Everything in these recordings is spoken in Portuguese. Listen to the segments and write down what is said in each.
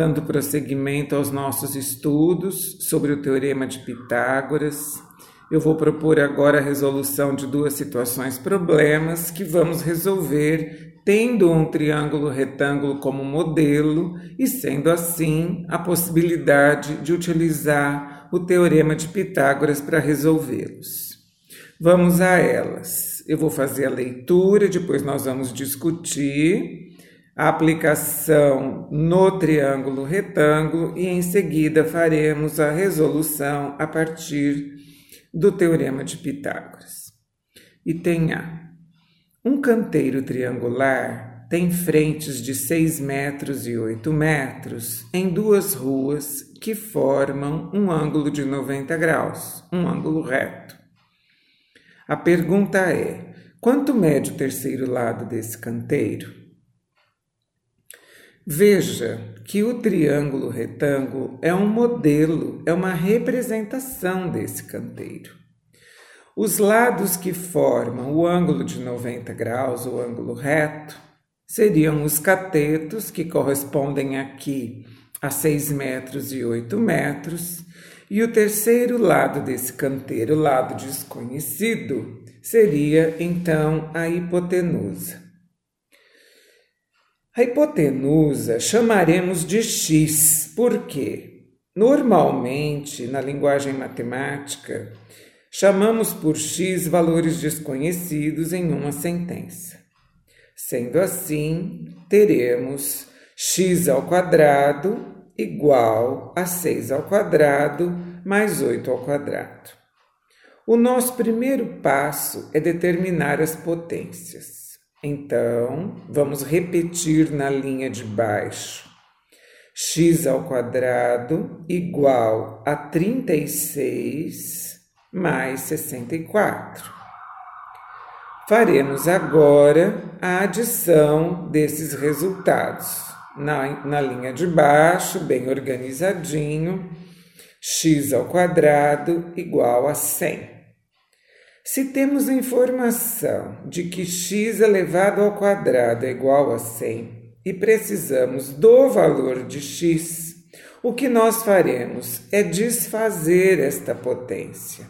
dando prosseguimento aos nossos estudos sobre o Teorema de Pitágoras. Eu vou propor agora a resolução de duas situações problemas que vamos resolver tendo um triângulo retângulo como modelo e sendo assim a possibilidade de utilizar o Teorema de Pitágoras para resolvê-los. Vamos a elas. Eu vou fazer a leitura, depois nós vamos discutir aplicação no triângulo retângulo e em seguida faremos a resolução a partir do teorema de Pitágoras. Item A. Um canteiro triangular tem frentes de 6 metros e 8 metros em duas ruas que formam um ângulo de 90 graus, um ângulo reto. A pergunta é: quanto mede o terceiro lado desse canteiro? Veja que o triângulo retângulo é um modelo, é uma representação desse canteiro. Os lados que formam o ângulo de 90 graus, o ângulo reto, seriam os catetos, que correspondem aqui a 6 metros e 8 metros, e o terceiro lado desse canteiro, o lado desconhecido, seria então a hipotenusa. A hipotenusa chamaremos de x, porque normalmente na linguagem matemática chamamos por x valores desconhecidos em uma sentença. Sendo assim, teremos x ao quadrado igual a 6 ao quadrado mais 8 ao quadrado. O nosso primeiro passo é determinar as potências. Então, vamos repetir na linha de baixo. x ao quadrado igual a 36 mais 64. Faremos agora a adição desses resultados. Na, na linha de baixo, bem organizadinho, x ao quadrado igual a 100. Se temos informação de que x elevado ao quadrado é igual a 100 e precisamos do valor de x, o que nós faremos é desfazer esta potência.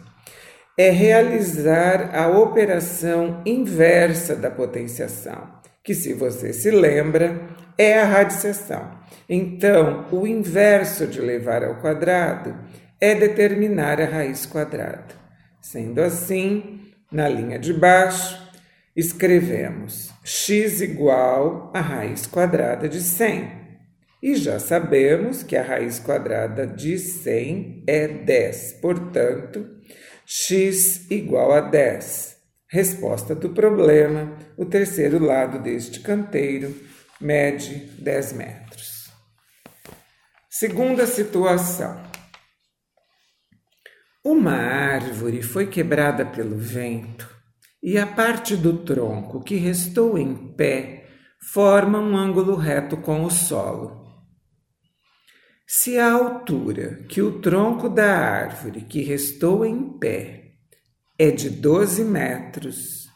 É realizar a operação inversa da potenciação, que, se você se lembra, é a radiciação. Então, o inverso de levar ao quadrado é determinar a raiz quadrada. Sendo assim, na linha de baixo, escrevemos x igual a raiz quadrada de 100. E já sabemos que a raiz quadrada de 100 é 10, portanto, x igual a 10. Resposta do problema: o terceiro lado deste canteiro mede 10 metros. Segunda situação. Uma árvore foi quebrada pelo vento e a parte do tronco que restou em pé forma um ângulo reto com o solo. Se a altura que o tronco da árvore que restou em pé é de 12 metros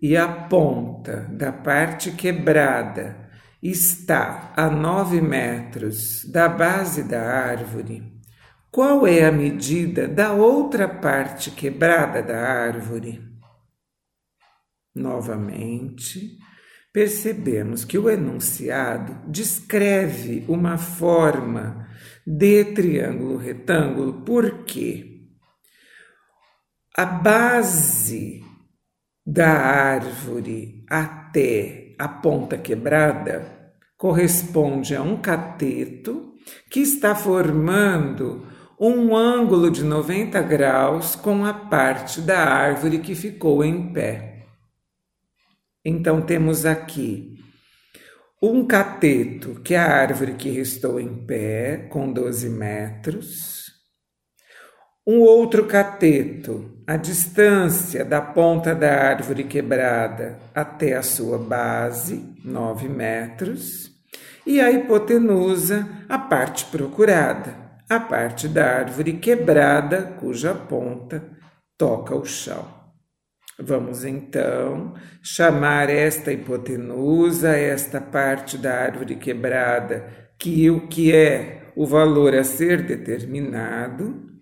e a ponta da parte quebrada está a 9 metros da base da árvore, qual é a medida da outra parte quebrada da árvore? Novamente, percebemos que o enunciado descreve uma forma de triângulo retângulo, porque a base da árvore até a ponta quebrada corresponde a um cateto que está formando um ângulo de 90 graus com a parte da árvore que ficou em pé. Então temos aqui um cateto, que é a árvore que restou em pé, com 12 metros. Um outro cateto, a distância da ponta da árvore quebrada até a sua base, 9 metros. E a hipotenusa, a parte procurada, a parte da árvore quebrada cuja ponta toca o chão. Vamos então chamar esta hipotenusa, esta parte da árvore quebrada que o que é o valor a ser determinado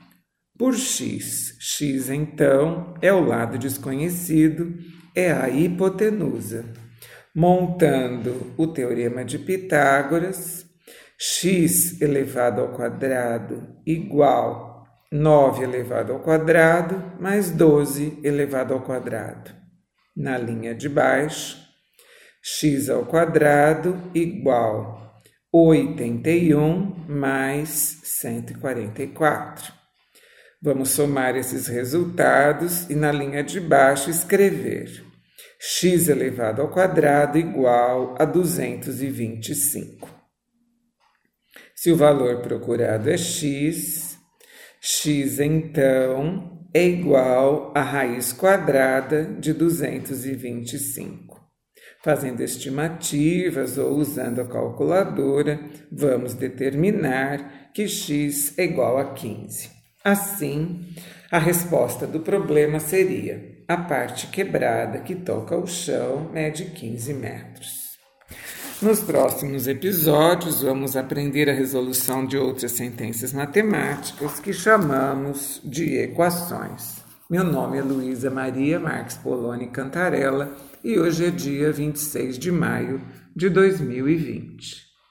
por x. x, então, é o lado desconhecido, é a hipotenusa. Montando o teorema de Pitágoras, x elevado ao quadrado igual 9 elevado ao quadrado mais 12 elevado ao quadrado. Na linha de baixo, x ao quadrado igual 81 mais 144. Vamos somar esses resultados e na linha de baixo escrever x elevado ao quadrado igual a 225. Se o valor procurado é x, x então é igual à raiz quadrada de 225. Fazendo estimativas ou usando a calculadora, vamos determinar que x é igual a 15. Assim, a resposta do problema seria: a parte quebrada que toca o chão mede 15 metros. Nos próximos episódios, vamos aprender a resolução de outras sentenças matemáticas que chamamos de equações. Meu nome é Luísa Maria Marques Poloni Cantarella e hoje é dia 26 de maio de 2020.